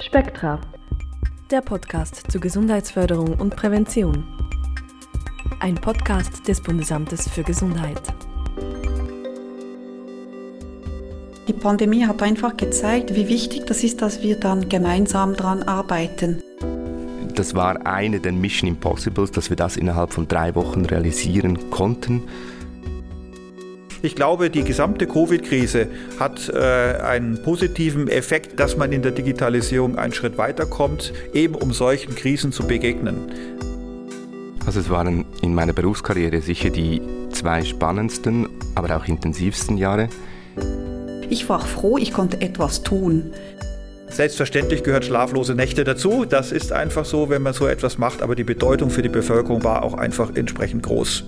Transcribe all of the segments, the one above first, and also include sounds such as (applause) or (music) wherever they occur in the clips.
Spektra, der Podcast zur Gesundheitsförderung und Prävention. Ein Podcast des Bundesamtes für Gesundheit. Die Pandemie hat einfach gezeigt, wie wichtig das ist, dass wir dann gemeinsam daran arbeiten. Das war eine der Mission Impossibles, dass wir das innerhalb von drei Wochen realisieren konnten. Ich glaube, die gesamte Covid-Krise hat äh, einen positiven Effekt, dass man in der Digitalisierung einen Schritt weiterkommt, eben um solchen Krisen zu begegnen. Also es waren in meiner Berufskarriere sicher die zwei spannendsten, aber auch intensivsten Jahre. Ich war froh, ich konnte etwas tun. Selbstverständlich gehört schlaflose Nächte dazu. Das ist einfach so, wenn man so etwas macht. Aber die Bedeutung für die Bevölkerung war auch einfach entsprechend groß.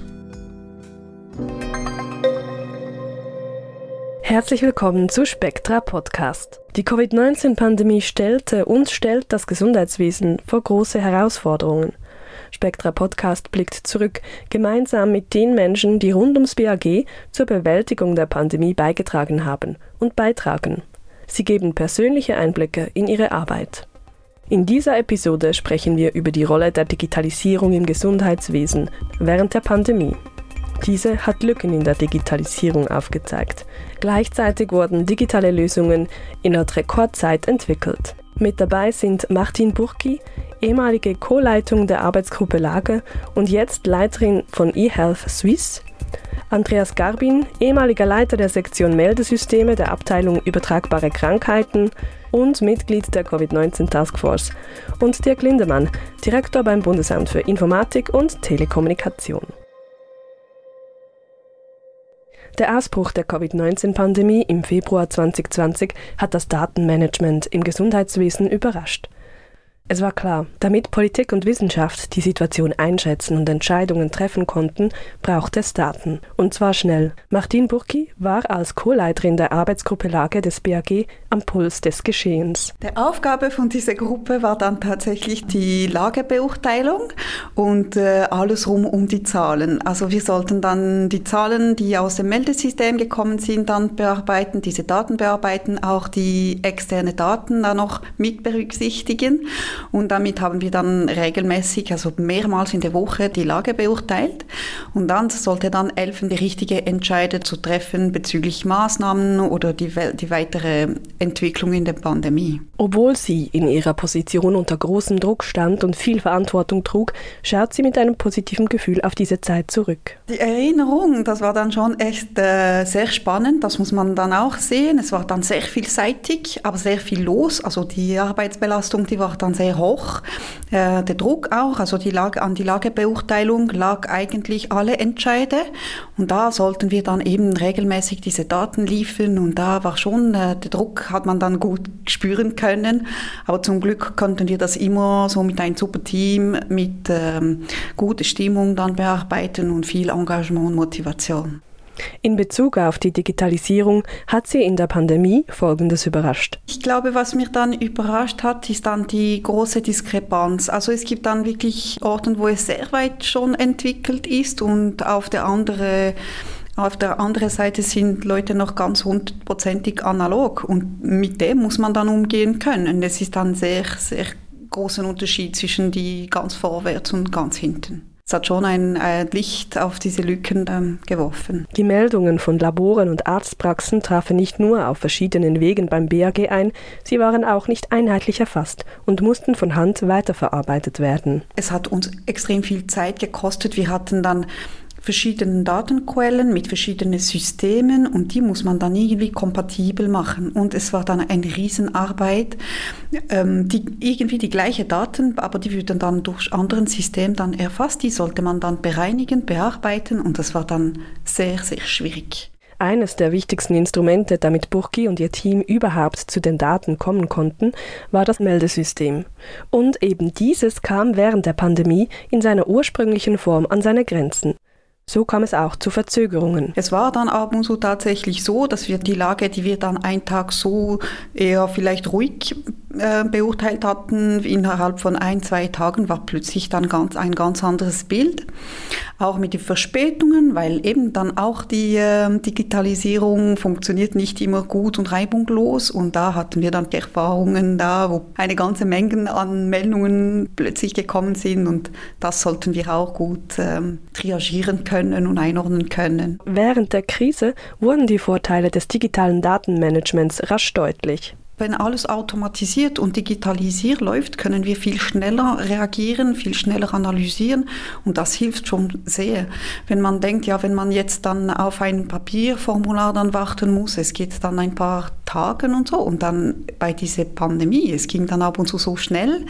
Herzlich willkommen zu Spektra Podcast. Die Covid-19-Pandemie stellte und stellt das Gesundheitswesen vor große Herausforderungen. Spektra Podcast blickt zurück, gemeinsam mit den Menschen, die rund ums BAG zur Bewältigung der Pandemie beigetragen haben und beitragen. Sie geben persönliche Einblicke in ihre Arbeit. In dieser Episode sprechen wir über die Rolle der Digitalisierung im Gesundheitswesen während der Pandemie. Diese hat Lücken in der Digitalisierung aufgezeigt. Gleichzeitig wurden digitale Lösungen in Rekordzeit entwickelt. Mit dabei sind Martin Burki, ehemalige Co-Leitung der Arbeitsgruppe Lage und jetzt Leiterin von eHealth Suisse, Andreas Garbin, ehemaliger Leiter der Sektion Meldesysteme der Abteilung Übertragbare Krankheiten und Mitglied der Covid-19 Taskforce und Dirk Lindemann, Direktor beim Bundesamt für Informatik und Telekommunikation. Der Ausbruch der Covid-19-Pandemie im Februar 2020 hat das Datenmanagement im Gesundheitswesen überrascht. Es war klar, damit Politik und Wissenschaft die Situation einschätzen und Entscheidungen treffen konnten, braucht es Daten. Und zwar schnell. Martin Burki war als Co-Leiterin der Arbeitsgruppe Lage des BAG am Puls des Geschehens. Die Aufgabe von dieser Gruppe war dann tatsächlich die Lagebeurteilung und äh, alles rum um die Zahlen. Also wir sollten dann die Zahlen, die aus dem Meldesystem gekommen sind, dann bearbeiten, diese Daten bearbeiten, auch die externe Daten dann noch mit berücksichtigen. Und damit haben wir dann regelmäßig, also mehrmals in der Woche, die Lage beurteilt. Und dann sollte dann helfen, die richtige Entscheide zu treffen bezüglich Maßnahmen oder die, die weitere Entwicklung in der Pandemie. Obwohl sie in ihrer Position unter großem Druck stand und viel Verantwortung trug, schaut sie mit einem positiven Gefühl auf diese Zeit zurück. Die Erinnerung, das war dann schon echt äh, sehr spannend, das muss man dann auch sehen. Es war dann sehr vielseitig, aber sehr viel los. Also die Arbeitsbelastung, die war dann sehr sehr hoch. Äh, der Druck auch, also die Lage, an die Lagebeurteilung lag eigentlich alle Entscheide. Und da sollten wir dann eben regelmäßig diese Daten liefern. Und da war schon, äh, der Druck hat man dann gut spüren können. Aber zum Glück konnten wir das immer so mit einem super Team, mit ähm, guter Stimmung dann bearbeiten und viel Engagement und Motivation. In Bezug auf die Digitalisierung hat sie in der Pandemie Folgendes überrascht. Ich glaube, was mich dann überrascht hat, ist dann die große Diskrepanz. Also es gibt dann wirklich Orte, wo es sehr weit schon entwickelt ist und auf der andere auf der anderen Seite sind Leute noch ganz hundertprozentig analog und mit dem muss man dann umgehen können. Es ist dann sehr, sehr großen Unterschied zwischen die ganz vorwärts und ganz hinten es hat schon ein, ein Licht auf diese Lücken ähm, geworfen. Die Meldungen von Laboren und Arztpraxen trafen nicht nur auf verschiedenen Wegen beim BAG ein, sie waren auch nicht einheitlich erfasst und mussten von Hand weiterverarbeitet werden. Es hat uns extrem viel Zeit gekostet. Wir hatten dann verschiedenen Datenquellen mit verschiedenen Systemen und die muss man dann irgendwie kompatibel machen. Und es war dann eine Riesenarbeit, ähm, die irgendwie die gleiche Daten, aber die würden dann durch anderen Systeme dann erfasst. Die sollte man dann bereinigen, bearbeiten und das war dann sehr, sehr schwierig. Eines der wichtigsten Instrumente, damit Burki und ihr Team überhaupt zu den Daten kommen konnten, war das Meldesystem. Und eben dieses kam während der Pandemie in seiner ursprünglichen Form an seine Grenzen. So kam es auch zu Verzögerungen. Es war dann ab und zu tatsächlich so, dass wir die Lage, die wir dann einen Tag so eher vielleicht ruhig äh, beurteilt hatten, innerhalb von ein, zwei Tagen war plötzlich dann ganz, ein ganz anderes Bild. Auch mit den Verspätungen, weil eben dann auch die äh, Digitalisierung funktioniert nicht immer gut und reibungslos. Und da hatten wir dann die Erfahrungen da, wo eine ganze Menge an Meldungen plötzlich gekommen sind. Und das sollten wir auch gut ähm, triagieren können und einordnen können. Während der Krise wurden die Vorteile des digitalen Datenmanagements rasch deutlich. Wenn alles automatisiert und digitalisiert läuft, können wir viel schneller reagieren, viel schneller analysieren und das hilft schon sehr. Wenn man denkt, ja, wenn man jetzt dann auf ein Papierformular dann warten muss, es geht dann ein paar Tage und so und dann bei dieser Pandemie, es ging dann ab und zu so schnell,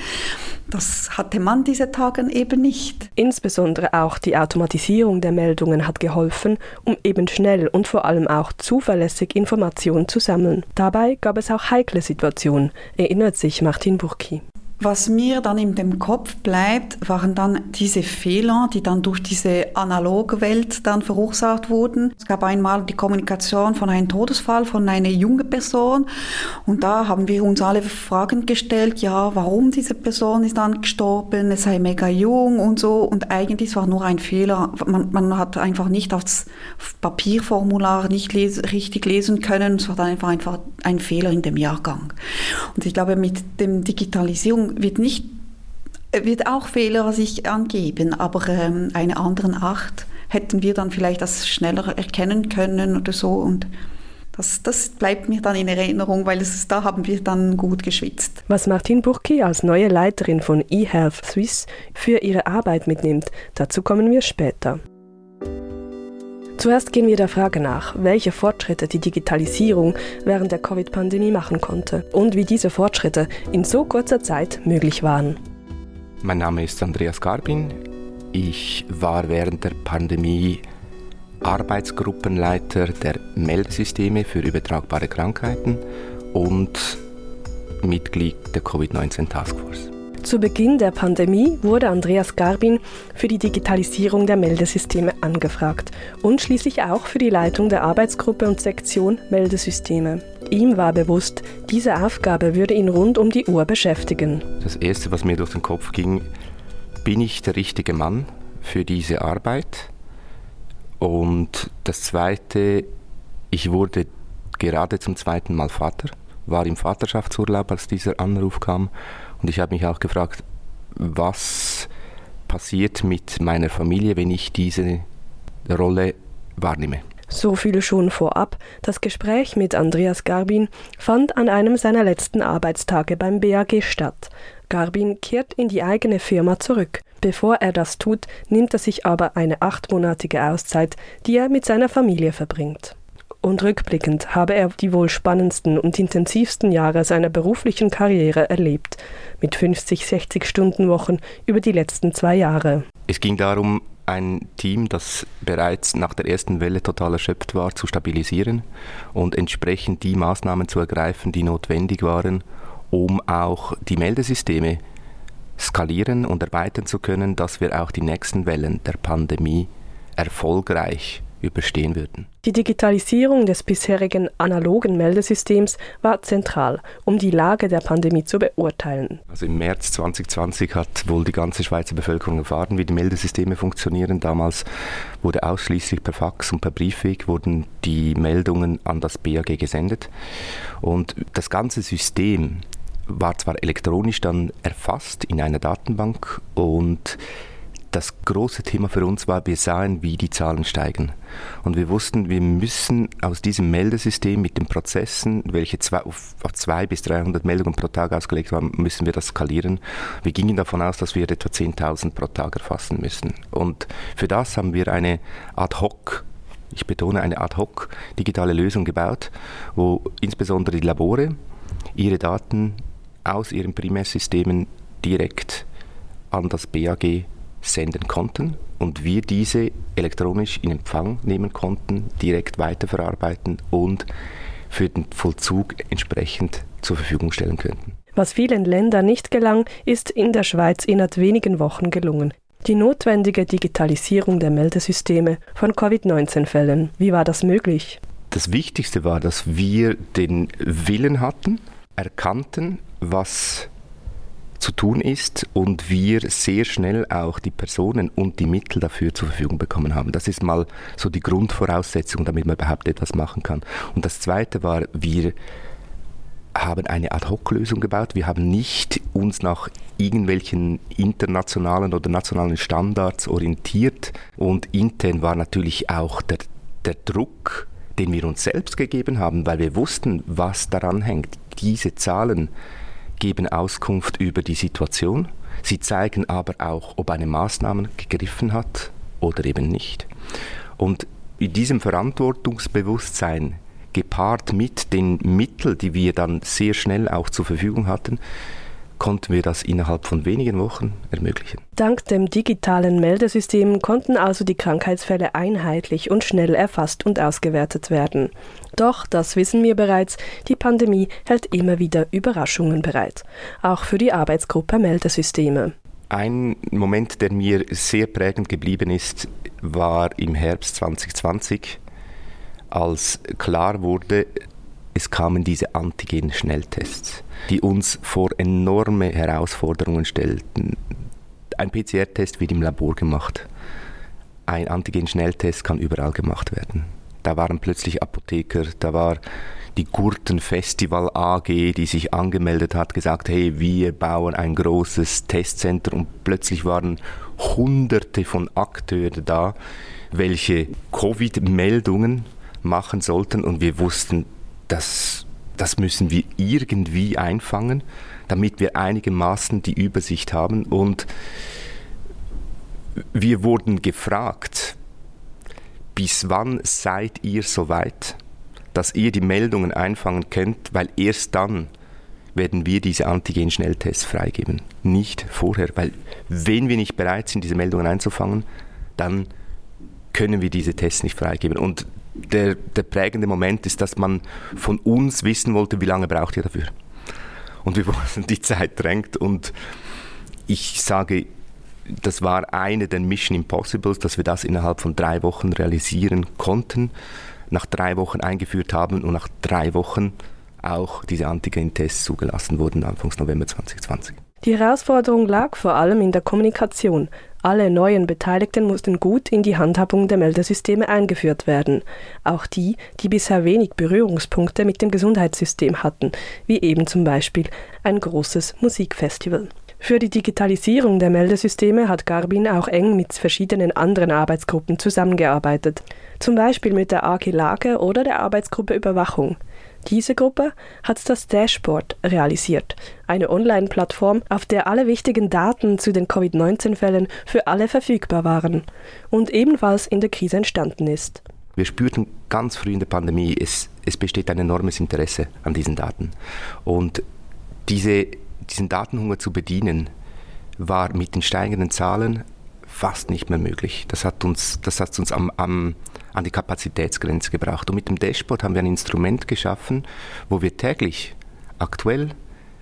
das hatte man diese Tage eben nicht. Insbesondere auch die Automatisierung der Meldungen hat geholfen, um eben schnell und vor allem auch zuverlässig Informationen zu sammeln. Dabei gab es auch heikle Situation, erinnert sich Martin Burki. Was mir dann in dem Kopf bleibt, waren dann diese Fehler, die dann durch diese analoge Welt dann verursacht wurden. Es gab einmal die Kommunikation von einem Todesfall von einer jungen Person und da haben wir uns alle Fragen gestellt, ja, warum diese Person ist dann gestorben, es sei mega jung und so und eigentlich war nur ein Fehler. Man, man hat einfach nicht aufs Papierformular nicht les richtig lesen können, es war dann einfach, einfach ein Fehler in dem Jahrgang. Und ich glaube, mit dem Digitalisierung wird nicht wird auch Fehler sich angeben, aber ähm, eine anderen Art hätten wir dann vielleicht das schneller erkennen können oder so und das, das bleibt mir dann in Erinnerung, weil es, da haben wir dann gut geschwitzt. Was Martin Burki als neue Leiterin von eHealth Swiss für ihre Arbeit mitnimmt, dazu kommen wir später. Zuerst gehen wir der Frage nach, welche Fortschritte die Digitalisierung während der Covid-Pandemie machen konnte und wie diese Fortschritte in so kurzer Zeit möglich waren. Mein Name ist Andreas Garbin. Ich war während der Pandemie Arbeitsgruppenleiter der Meldesysteme für übertragbare Krankheiten und Mitglied der Covid-19 Taskforce. Zu Beginn der Pandemie wurde Andreas Garbin für die Digitalisierung der Meldesysteme angefragt und schließlich auch für die Leitung der Arbeitsgruppe und Sektion Meldesysteme. Ihm war bewusst, diese Aufgabe würde ihn rund um die Uhr beschäftigen. Das Erste, was mir durch den Kopf ging, bin ich der richtige Mann für diese Arbeit? Und das Zweite, ich wurde gerade zum zweiten Mal Vater, war im Vaterschaftsurlaub, als dieser Anruf kam und ich habe mich auch gefragt, was passiert mit meiner Familie, wenn ich diese Rolle wahrnehme. So viel schon vorab. Das Gespräch mit Andreas Garbin fand an einem seiner letzten Arbeitstage beim BAG statt. Garbin kehrt in die eigene Firma zurück. Bevor er das tut, nimmt er sich aber eine achtmonatige Auszeit, die er mit seiner Familie verbringt und rückblickend habe er die wohl spannendsten und intensivsten Jahre seiner beruflichen Karriere erlebt, mit 50, 60 Stunden Wochen über die letzten zwei Jahre. Es ging darum, ein Team, das bereits nach der ersten Welle total erschöpft war, zu stabilisieren und entsprechend die Maßnahmen zu ergreifen, die notwendig waren, um auch die Meldesysteme skalieren und erweitern zu können, dass wir auch die nächsten Wellen der Pandemie erfolgreich überstehen würden. Die Digitalisierung des bisherigen analogen Meldesystems war zentral, um die Lage der Pandemie zu beurteilen. Also im März 2020 hat wohl die ganze Schweizer Bevölkerung erfahren, wie die Meldesysteme funktionieren. Damals wurde ausschließlich per Fax und per Briefweg wurden die Meldungen an das BAG gesendet. Und das ganze System war zwar elektronisch dann erfasst in einer Datenbank und das große Thema für uns war, wir sahen, wie die Zahlen steigen. Und wir wussten, wir müssen aus diesem Meldesystem mit den Prozessen, welche zwei, auf, auf 200 bis 300 Meldungen pro Tag ausgelegt waren, müssen wir das skalieren. Wir gingen davon aus, dass wir etwa 10.000 pro Tag erfassen müssen. Und für das haben wir eine ad hoc ich betone eine ad hoc digitale Lösung gebaut, wo insbesondere die Labore ihre Daten aus ihren Primärsystemen direkt an das BAG senden konnten und wir diese elektronisch in Empfang nehmen konnten, direkt weiterverarbeiten und für den Vollzug entsprechend zur Verfügung stellen könnten. Was vielen Ländern nicht gelang, ist in der Schweiz innerhalb wenigen Wochen gelungen. Die notwendige Digitalisierung der Meldesysteme von Covid-19-Fällen. Wie war das möglich? Das Wichtigste war, dass wir den Willen hatten, erkannten, was zu tun ist und wir sehr schnell auch die Personen und die Mittel dafür zur Verfügung bekommen haben. Das ist mal so die Grundvoraussetzung, damit man überhaupt etwas machen kann. Und das Zweite war, wir haben eine Ad-Hoc-Lösung gebaut. Wir haben nicht uns nach irgendwelchen internationalen oder nationalen Standards orientiert. Und intern war natürlich auch der, der Druck, den wir uns selbst gegeben haben, weil wir wussten, was daran hängt. Diese Zahlen geben Auskunft über die Situation. Sie zeigen aber auch, ob eine Maßnahme gegriffen hat oder eben nicht. Und in diesem Verantwortungsbewusstsein gepaart mit den Mitteln, die wir dann sehr schnell auch zur Verfügung hatten, konnten wir das innerhalb von wenigen Wochen ermöglichen. Dank dem digitalen Meldesystem konnten also die Krankheitsfälle einheitlich und schnell erfasst und ausgewertet werden. Doch, das wissen wir bereits, die Pandemie hält immer wieder Überraschungen bereit, auch für die Arbeitsgruppe Meldesysteme. Ein Moment, der mir sehr prägend geblieben ist, war im Herbst 2020, als klar wurde, es kamen diese Antigen-Schnelltests, die uns vor enorme Herausforderungen stellten. Ein PCR-Test wird im Labor gemacht. Ein Antigen-Schnelltest kann überall gemacht werden. Da waren plötzlich Apotheker, da war die Gurtenfestival AG, die sich angemeldet hat, gesagt, hey, wir bauen ein großes Testcenter. Und plötzlich waren hunderte von Akteuren da, welche Covid-Meldungen machen sollten. Und wir wussten, das, das müssen wir irgendwie einfangen, damit wir einigermaßen die Übersicht haben. Und wir wurden gefragt, bis wann seid ihr so weit, dass ihr die Meldungen einfangen könnt, weil erst dann werden wir diese Antigen-Schnelltests freigeben. Nicht vorher, weil wenn wir nicht bereit sind, diese Meldungen einzufangen, dann können wir diese Tests nicht freigeben. Und der, der prägende Moment ist, dass man von uns wissen wollte, wie lange braucht ihr dafür. Und wir (laughs) wollten, die Zeit drängt und ich sage, das war eine der Mission Impossibles, dass wir das innerhalb von drei Wochen realisieren konnten, nach drei Wochen eingeführt haben und nach drei Wochen auch diese Antigen-Tests zugelassen wurden, Anfangs November 2020. Die Herausforderung lag vor allem in der Kommunikation. Alle neuen Beteiligten mussten gut in die Handhabung der Meldesysteme eingeführt werden, auch die, die bisher wenig Berührungspunkte mit dem Gesundheitssystem hatten, wie eben zum Beispiel ein großes Musikfestival. Für die Digitalisierung der Meldesysteme hat Garbin auch eng mit verschiedenen anderen Arbeitsgruppen zusammengearbeitet, zum Beispiel mit der AG Lage oder der Arbeitsgruppe Überwachung. Diese Gruppe hat das Dashboard realisiert, eine Online-Plattform, auf der alle wichtigen Daten zu den Covid-19-Fällen für alle verfügbar waren und ebenfalls in der Krise entstanden ist. Wir spürten ganz früh in der Pandemie, es, es besteht ein enormes Interesse an diesen Daten. Und diese, diesen Datenhunger zu bedienen, war mit den steigenden Zahlen fast nicht mehr möglich. Das hat uns, das hat uns am, am an die Kapazitätsgrenze gebracht. Und mit dem Dashboard haben wir ein Instrument geschaffen, wo wir täglich aktuell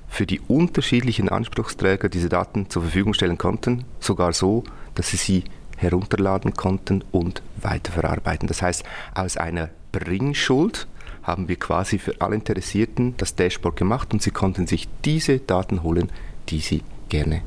für die unterschiedlichen Anspruchsträger diese Daten zur Verfügung stellen konnten, sogar so, dass sie sie herunterladen konnten und weiterverarbeiten. Das heißt, aus einer Bringschuld haben wir quasi für alle Interessierten das Dashboard gemacht und sie konnten sich diese Daten holen, die sie gerne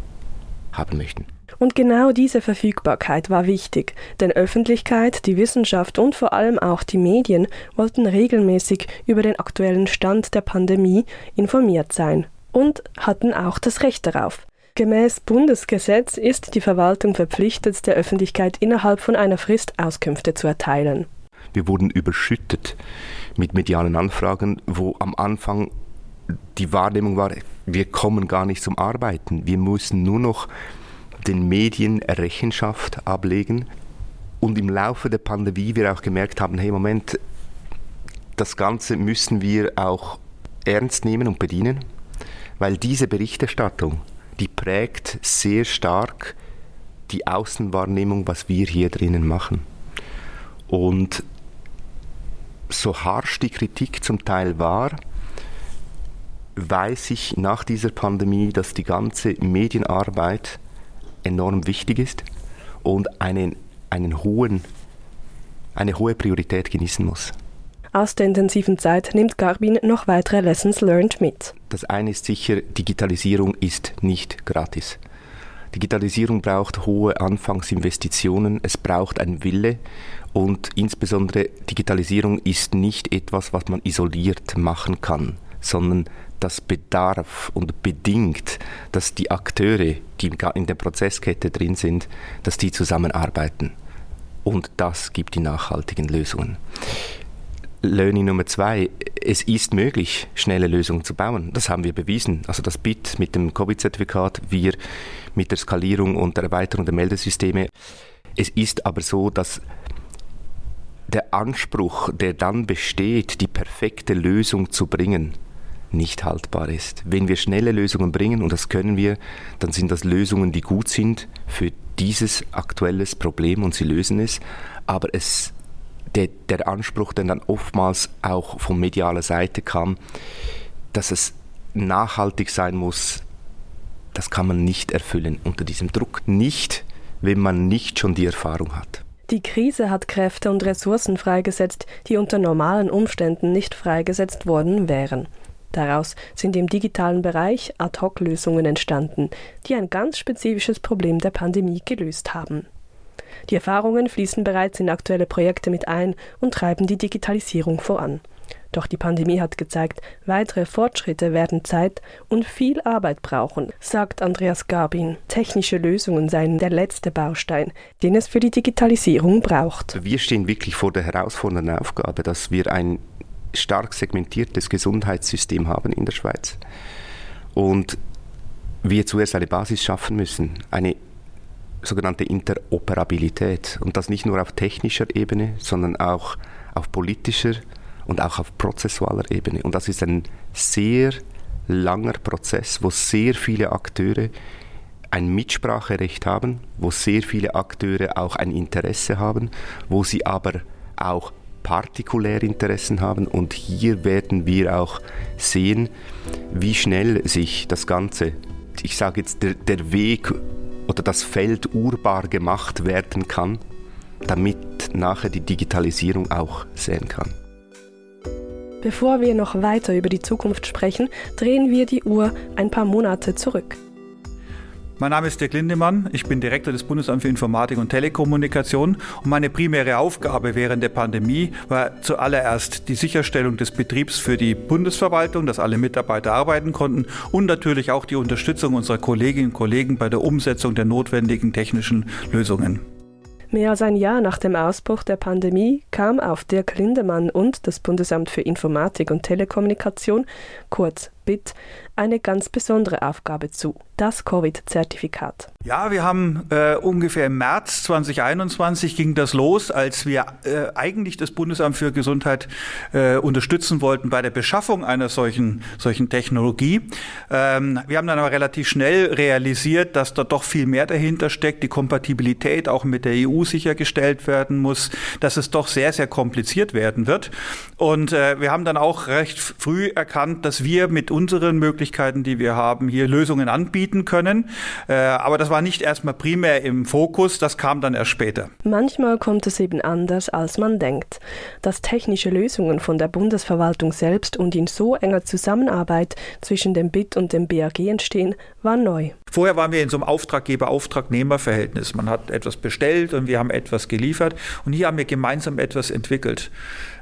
haben möchten. Und genau diese Verfügbarkeit war wichtig, denn Öffentlichkeit, die Wissenschaft und vor allem auch die Medien wollten regelmäßig über den aktuellen Stand der Pandemie informiert sein und hatten auch das Recht darauf. Gemäß Bundesgesetz ist die Verwaltung verpflichtet, der Öffentlichkeit innerhalb von einer Frist Auskünfte zu erteilen. Wir wurden überschüttet mit medialen Anfragen, wo am Anfang die Wahrnehmung war, wir kommen gar nicht zum Arbeiten. Wir müssen nur noch den Medien Rechenschaft ablegen. Und im Laufe der Pandemie wir auch gemerkt haben, hey Moment, das Ganze müssen wir auch ernst nehmen und bedienen, weil diese Berichterstattung, die prägt sehr stark die Außenwahrnehmung, was wir hier drinnen machen. Und so harsch die Kritik zum Teil war, weiß ich nach dieser Pandemie, dass die ganze Medienarbeit enorm wichtig ist und einen, einen hohen, eine hohe Priorität genießen muss. Aus der intensiven Zeit nimmt Garbin noch weitere Lessons learned mit. Das eine ist sicher, Digitalisierung ist nicht gratis. Digitalisierung braucht hohe Anfangsinvestitionen, es braucht ein Wille und insbesondere Digitalisierung ist nicht etwas, was man isoliert machen kann, sondern das bedarf und bedingt, dass die Akteure, die in der Prozesskette drin sind, dass die zusammenarbeiten. Und das gibt die nachhaltigen Lösungen. Learning Nummer zwei, es ist möglich, schnelle Lösungen zu bauen. Das haben wir bewiesen. Also das BIT mit dem Covid-Zertifikat, wir mit der Skalierung und der Erweiterung der Meldesysteme. Es ist aber so, dass der Anspruch, der dann besteht, die perfekte Lösung zu bringen, nicht haltbar ist. Wenn wir schnelle Lösungen bringen, und das können wir, dann sind das Lösungen, die gut sind für dieses aktuelles Problem und sie lösen es. Aber es, der, der Anspruch, der dann oftmals auch von medialer Seite kam, dass es nachhaltig sein muss, das kann man nicht erfüllen unter diesem Druck. Nicht, wenn man nicht schon die Erfahrung hat. Die Krise hat Kräfte und Ressourcen freigesetzt, die unter normalen Umständen nicht freigesetzt worden wären. Daraus sind im digitalen Bereich Ad-hoc-Lösungen entstanden, die ein ganz spezifisches Problem der Pandemie gelöst haben. Die Erfahrungen fließen bereits in aktuelle Projekte mit ein und treiben die Digitalisierung voran. Doch die Pandemie hat gezeigt, weitere Fortschritte werden Zeit und viel Arbeit brauchen, sagt Andreas Garbin. Technische Lösungen seien der letzte Baustein, den es für die Digitalisierung braucht. Wir stehen wirklich vor der herausfordernden Aufgabe, dass wir ein stark segmentiertes Gesundheitssystem haben in der Schweiz. Und wir zuerst eine Basis schaffen müssen, eine sogenannte Interoperabilität. Und das nicht nur auf technischer Ebene, sondern auch auf politischer und auch auf prozessualer Ebene. Und das ist ein sehr langer Prozess, wo sehr viele Akteure ein Mitspracherecht haben, wo sehr viele Akteure auch ein Interesse haben, wo sie aber auch Partikulärinteressen haben. Und hier werden wir auch sehen, wie schnell sich das Ganze, ich sage jetzt, der, der Weg oder das Feld urbar gemacht werden kann, damit nachher die Digitalisierung auch sehen kann. Bevor wir noch weiter über die Zukunft sprechen, drehen wir die Uhr ein paar Monate zurück. Mein Name ist Dirk Lindemann, ich bin Direktor des Bundesamts für Informatik und Telekommunikation und meine primäre Aufgabe während der Pandemie war zuallererst die Sicherstellung des Betriebs für die Bundesverwaltung, dass alle Mitarbeiter arbeiten konnten und natürlich auch die Unterstützung unserer Kolleginnen und Kollegen bei der Umsetzung der notwendigen technischen Lösungen. Mehr als ein Jahr nach dem Ausbruch der Pandemie kam auf Dirk Lindemann und das Bundesamt für Informatik und Telekommunikation, kurz BIT, eine ganz besondere Aufgabe zu, das Covid-Zertifikat. Ja, wir haben äh, ungefähr im März 2021 ging das los, als wir äh, eigentlich das Bundesamt für Gesundheit äh, unterstützen wollten bei der Beschaffung einer solchen, solchen Technologie. Ähm, wir haben dann aber relativ schnell realisiert, dass da doch viel mehr dahinter steckt, die Kompatibilität auch mit der EU sichergestellt werden muss, dass es doch sehr, sehr kompliziert werden wird. Und äh, wir haben dann auch recht früh erkannt, dass wir mit unseren Möglichkeiten, die wir haben, hier Lösungen anbieten können. Äh, aber das war nicht erstmal primär im Fokus, das kam dann erst später. Manchmal kommt es eben anders, als man denkt. Dass technische Lösungen von der Bundesverwaltung selbst und in so enger Zusammenarbeit zwischen dem BIT und dem BAG entstehen, war neu. Vorher waren wir in so einem Auftraggeber-Auftragnehmer-Verhältnis. Man hat etwas bestellt und wir haben etwas geliefert. Und hier haben wir gemeinsam etwas entwickelt.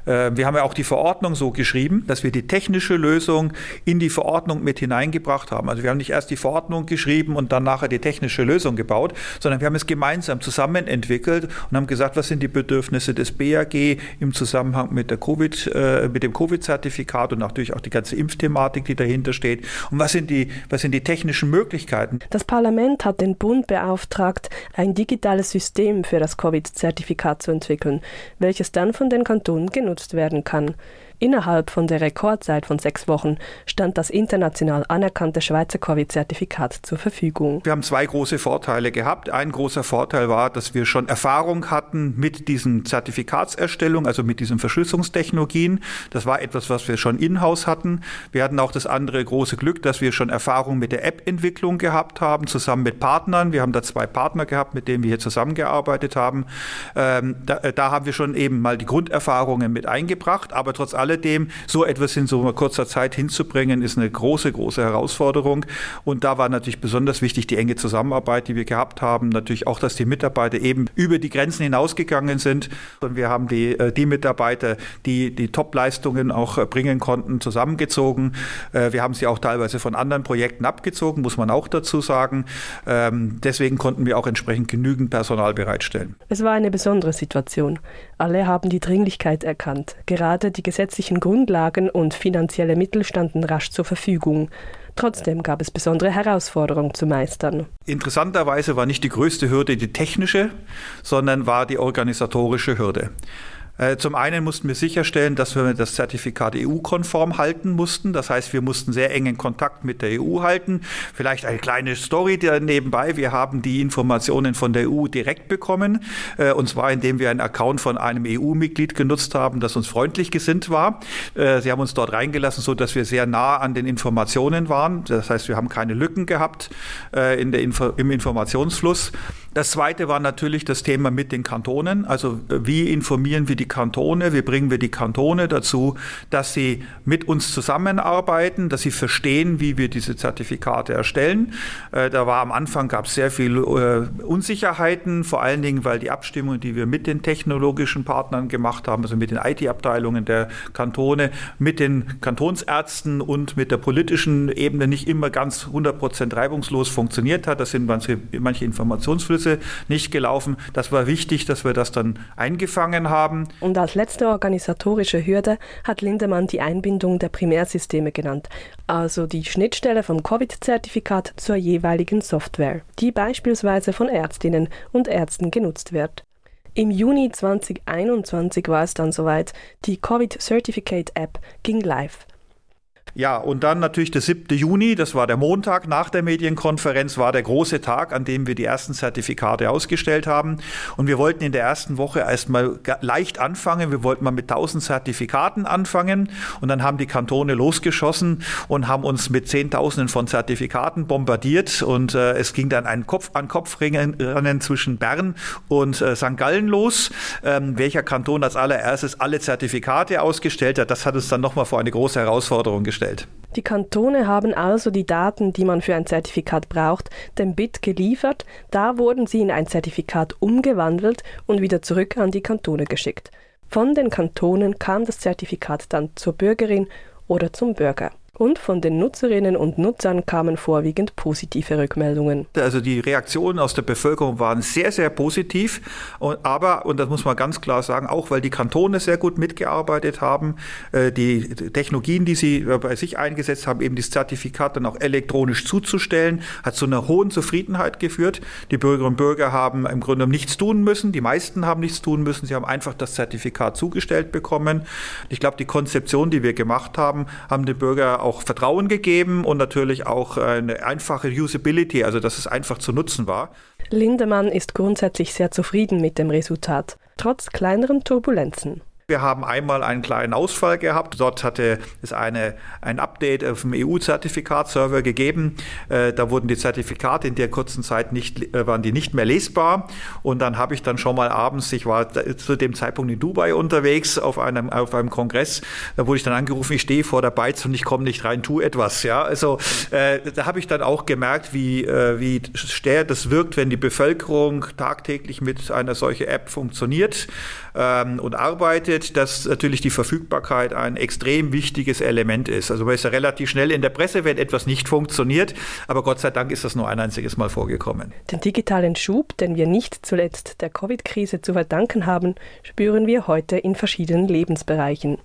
Äh, wir haben ja auch die Verordnung so geschrieben, dass wir die technische Lösung in die Verordnung mit hineingebracht haben. Also wir haben nicht erst die Verordnung geschrieben und dann nachher die technische Lösung gebaut, sondern wir haben es gemeinsam zusammen entwickelt und haben gesagt, was sind die Bedürfnisse des BAG im Zusammenhang mit, der COVID, äh, mit dem Covid-Zertifikat und natürlich auch die ganze Impfthematik, die dahinter steht. Und was sind die, was sind die technischen Möglichkeiten? Das Parlament hat den Bund beauftragt, ein digitales System für das Covid-Zertifikat zu entwickeln, welches dann von den Kantonen genutzt werden kann. Innerhalb von der Rekordzeit von sechs Wochen stand das international anerkannte Schweizer Covid-Zertifikat zur Verfügung. Wir haben zwei große Vorteile gehabt. Ein großer Vorteil war, dass wir schon Erfahrung hatten mit diesen Zertifikatserstellung, also mit diesen Verschlüsselungstechnologien. Das war etwas, was wir schon in-house hatten. Wir hatten auch das andere große Glück, dass wir schon Erfahrung mit der App-Entwicklung gehabt haben, zusammen mit Partnern. Wir haben da zwei Partner gehabt, mit denen wir hier zusammengearbeitet haben. Ähm, da, da haben wir schon eben mal die Grunderfahrungen mit eingebracht, aber trotz allem alledem, so etwas in so kurzer Zeit hinzubringen, ist eine große, große Herausforderung. Und da war natürlich besonders wichtig die enge Zusammenarbeit, die wir gehabt haben. Natürlich auch, dass die Mitarbeiter eben über die Grenzen hinausgegangen sind. Und wir haben die, äh, die Mitarbeiter, die die Top-Leistungen auch äh, bringen konnten, zusammengezogen. Äh, wir haben sie auch teilweise von anderen Projekten abgezogen, muss man auch dazu sagen. Ähm, deswegen konnten wir auch entsprechend genügend Personal bereitstellen. Es war eine besondere Situation. Alle haben die Dringlichkeit erkannt. Gerade die gesetzliche rechtlichen Grundlagen und finanzielle Mittel standen rasch zur Verfügung. Trotzdem gab es besondere Herausforderungen zu meistern. Interessanterweise war nicht die größte Hürde die technische, sondern war die organisatorische Hürde. Äh, zum einen mussten wir sicherstellen, dass wir das Zertifikat EU-konform halten mussten. Das heißt, wir mussten sehr engen Kontakt mit der EU halten. Vielleicht eine kleine Story nebenbei. Wir haben die Informationen von der EU direkt bekommen. Äh, und zwar, indem wir einen Account von einem EU-Mitglied genutzt haben, das uns freundlich gesinnt war. Äh, sie haben uns dort reingelassen, so dass wir sehr nah an den Informationen waren. Das heißt, wir haben keine Lücken gehabt in der Info im Informationsfluss. Das zweite war natürlich das Thema mit den Kantonen. Also wie informieren wir die Kantone? Wie bringen wir die Kantone dazu, dass sie mit uns zusammenarbeiten, dass sie verstehen, wie wir diese Zertifikate erstellen? Äh, da war am Anfang gab es sehr viel äh, Unsicherheiten, vor allen Dingen, weil die Abstimmung, die wir mit den technologischen Partnern gemacht haben, also mit den IT-Abteilungen der Kantone, mit den Kantonsärzten und mit der politischen Ebene nicht immer ganz 100 Prozent reibungslos funktioniert hat. Das sind manche, manche Informationsflüsse Impulse nicht gelaufen. Das war wichtig, dass wir das dann eingefangen haben. Und als letzte organisatorische Hürde hat Lindemann die Einbindung der Primärsysteme genannt, also die Schnittstelle vom Covid-Zertifikat zur jeweiligen Software, die beispielsweise von Ärztinnen und Ärzten genutzt wird. Im Juni 2021 war es dann soweit, die Covid Certificate App ging live. Ja, und dann natürlich der 7. Juni, das war der Montag nach der Medienkonferenz, war der große Tag, an dem wir die ersten Zertifikate ausgestellt haben. Und wir wollten in der ersten Woche erstmal leicht anfangen. Wir wollten mal mit 1000 Zertifikaten anfangen. Und dann haben die Kantone losgeschossen und haben uns mit Zehntausenden von Zertifikaten bombardiert. Und äh, es ging dann ein Kopf-an-Kopf-Rennen zwischen Bern und äh, St. Gallen los. Ähm, welcher Kanton als allererstes alle Zertifikate ausgestellt hat, das hat uns dann nochmal vor eine große Herausforderung gestellt gestellt. Die Kantone haben also die Daten, die man für ein Zertifikat braucht, dem BIT geliefert, da wurden sie in ein Zertifikat umgewandelt und wieder zurück an die Kantone geschickt. Von den Kantonen kam das Zertifikat dann zur Bürgerin oder zum Bürger und von den Nutzerinnen und Nutzern kamen vorwiegend positive Rückmeldungen. Also die Reaktionen aus der Bevölkerung waren sehr, sehr positiv, aber, und das muss man ganz klar sagen, auch weil die Kantone sehr gut mitgearbeitet haben, äh, die Technologien, die sie bei sich eingesetzt haben, eben das Zertifikat dann auch elektronisch zuzustellen, hat zu einer hohen Zufriedenheit geführt. Die Bürgerinnen und Bürger haben im Grunde nichts tun müssen, die meisten haben nichts tun müssen, sie haben einfach das Zertifikat zugestellt bekommen. Ich glaube, die Konzeption, die wir gemacht haben, haben den Bürger auch auch Vertrauen gegeben und natürlich auch eine einfache Usability, also dass es einfach zu nutzen war. Lindemann ist grundsätzlich sehr zufrieden mit dem Resultat, trotz kleineren Turbulenzen. Wir haben einmal einen kleinen Ausfall gehabt. Dort hatte es eine, ein Update auf dem EU-Zertifikatserver gegeben. Äh, da wurden die Zertifikate in der kurzen Zeit nicht, äh, waren die nicht mehr lesbar. Und dann habe ich dann schon mal abends, ich war zu dem Zeitpunkt in Dubai unterwegs auf einem, auf einem Kongress, da wurde ich dann angerufen, ich stehe vor der Beiz und ich komme nicht rein, tu etwas. Ja, also äh, da habe ich dann auch gemerkt, wie, äh, wie schwer das wirkt, wenn die Bevölkerung tagtäglich mit einer solchen App funktioniert ähm, und arbeitet dass natürlich die Verfügbarkeit ein extrem wichtiges Element ist. Also man ist ja relativ schnell in der Presse, wenn etwas nicht funktioniert, aber Gott sei Dank ist das nur ein einziges Mal vorgekommen. Den digitalen Schub, den wir nicht zuletzt der Covid-Krise zu verdanken haben, spüren wir heute in verschiedenen Lebensbereichen.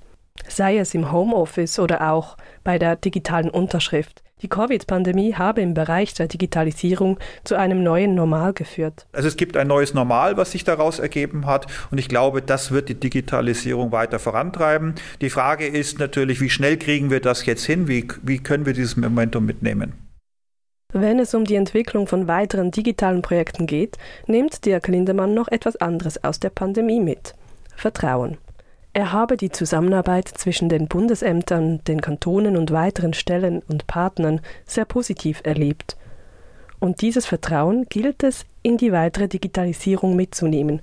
Sei es im Homeoffice oder auch bei der digitalen Unterschrift. Die Covid-Pandemie habe im Bereich der Digitalisierung zu einem neuen Normal geführt. Also es gibt ein neues Normal, was sich daraus ergeben hat und ich glaube, das wird die Digitalisierung weiter vorantreiben. Die Frage ist natürlich, wie schnell kriegen wir das jetzt hin? Wie, wie können wir dieses Momentum mitnehmen? Wenn es um die Entwicklung von weiteren digitalen Projekten geht, nimmt Dirk Lindemann noch etwas anderes aus der Pandemie mit. Vertrauen. Er habe die Zusammenarbeit zwischen den Bundesämtern, den Kantonen und weiteren Stellen und Partnern sehr positiv erlebt. Und dieses Vertrauen gilt es, in die weitere Digitalisierung mitzunehmen,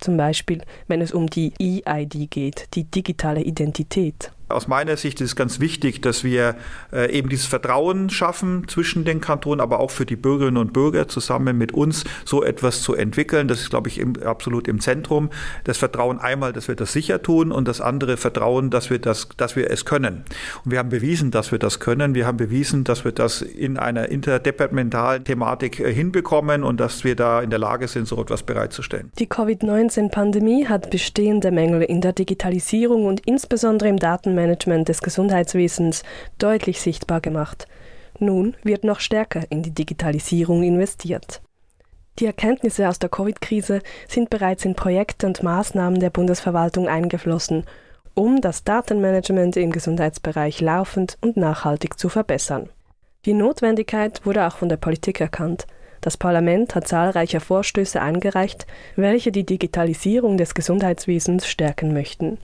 zum Beispiel wenn es um die EID geht, die digitale Identität. Aus meiner Sicht ist es ganz wichtig, dass wir äh, eben dieses Vertrauen schaffen zwischen den Kantonen, aber auch für die Bürgerinnen und Bürger zusammen mit uns so etwas zu entwickeln. Das ist, glaube ich, im, absolut im Zentrum. Das Vertrauen einmal, dass wir das sicher tun und das andere Vertrauen, dass wir, das, dass wir es können. Und wir haben bewiesen, dass wir das können. Wir haben bewiesen, dass wir das in einer interdepartementalen Thematik äh, hinbekommen und dass wir da in der Lage sind, so etwas bereitzustellen. Die Covid-19-Pandemie hat bestehende Mängel in der Digitalisierung und insbesondere im Datenmanagement Management des Gesundheitswesens deutlich sichtbar gemacht. Nun wird noch stärker in die Digitalisierung investiert. Die Erkenntnisse aus der Covid-Krise sind bereits in Projekte und Maßnahmen der Bundesverwaltung eingeflossen, um das Datenmanagement im Gesundheitsbereich laufend und nachhaltig zu verbessern. Die Notwendigkeit wurde auch von der Politik erkannt. Das Parlament hat zahlreiche Vorstöße eingereicht, welche die Digitalisierung des Gesundheitswesens stärken möchten.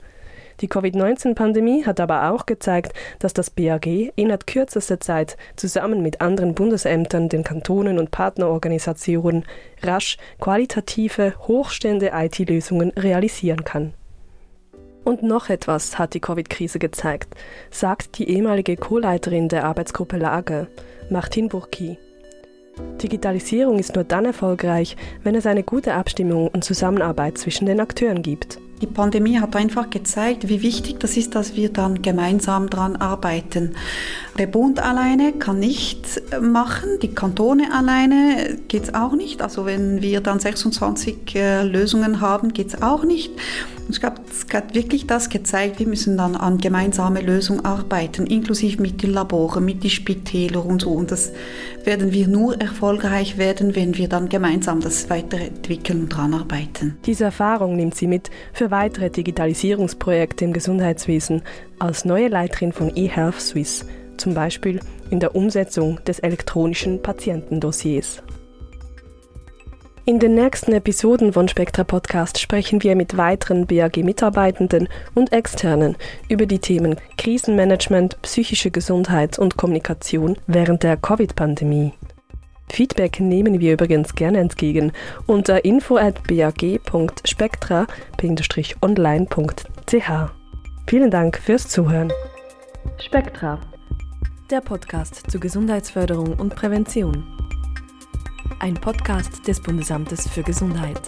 Die Covid-19-Pandemie hat aber auch gezeigt, dass das BAG innerhalb kürzester Zeit zusammen mit anderen Bundesämtern, den Kantonen und Partnerorganisationen rasch qualitative, hochstehende IT-Lösungen realisieren kann. Und noch etwas hat die Covid-Krise gezeigt, sagt die ehemalige Co-Leiterin der Arbeitsgruppe Lager, Martin Burki. Digitalisierung ist nur dann erfolgreich, wenn es eine gute Abstimmung und Zusammenarbeit zwischen den Akteuren gibt. Die Pandemie hat einfach gezeigt, wie wichtig das ist, dass wir dann gemeinsam daran arbeiten. Der Bund alleine kann nicht machen, die Kantone alleine geht es auch nicht. Also wenn wir dann 26 äh, Lösungen haben, geht es auch nicht. Ich glaube, es hat wirklich das gezeigt, wir müssen dann an gemeinsame Lösungen arbeiten, inklusive mit den Laboren, mit den Spitälern und so. Und das werden wir nur erfolgreich werden, wenn wir dann gemeinsam das weiterentwickeln und daran arbeiten. Diese Erfahrung nimmt sie mit für weitere Digitalisierungsprojekte im Gesundheitswesen als neue Leiterin von eHealth Swiss, zum Beispiel in der Umsetzung des elektronischen Patientendossiers. In den nächsten Episoden von Spektra Podcast sprechen wir mit weiteren BAG-Mitarbeitenden und Externen über die Themen Krisenmanagement, psychische Gesundheit und Kommunikation während der Covid-Pandemie. Feedback nehmen wir übrigens gerne entgegen unter info at bag.spectra-online.ch. Vielen Dank fürs Zuhören. Spektra, der Podcast zur Gesundheitsförderung und Prävention ein Podcast des Bundesamtes für Gesundheit.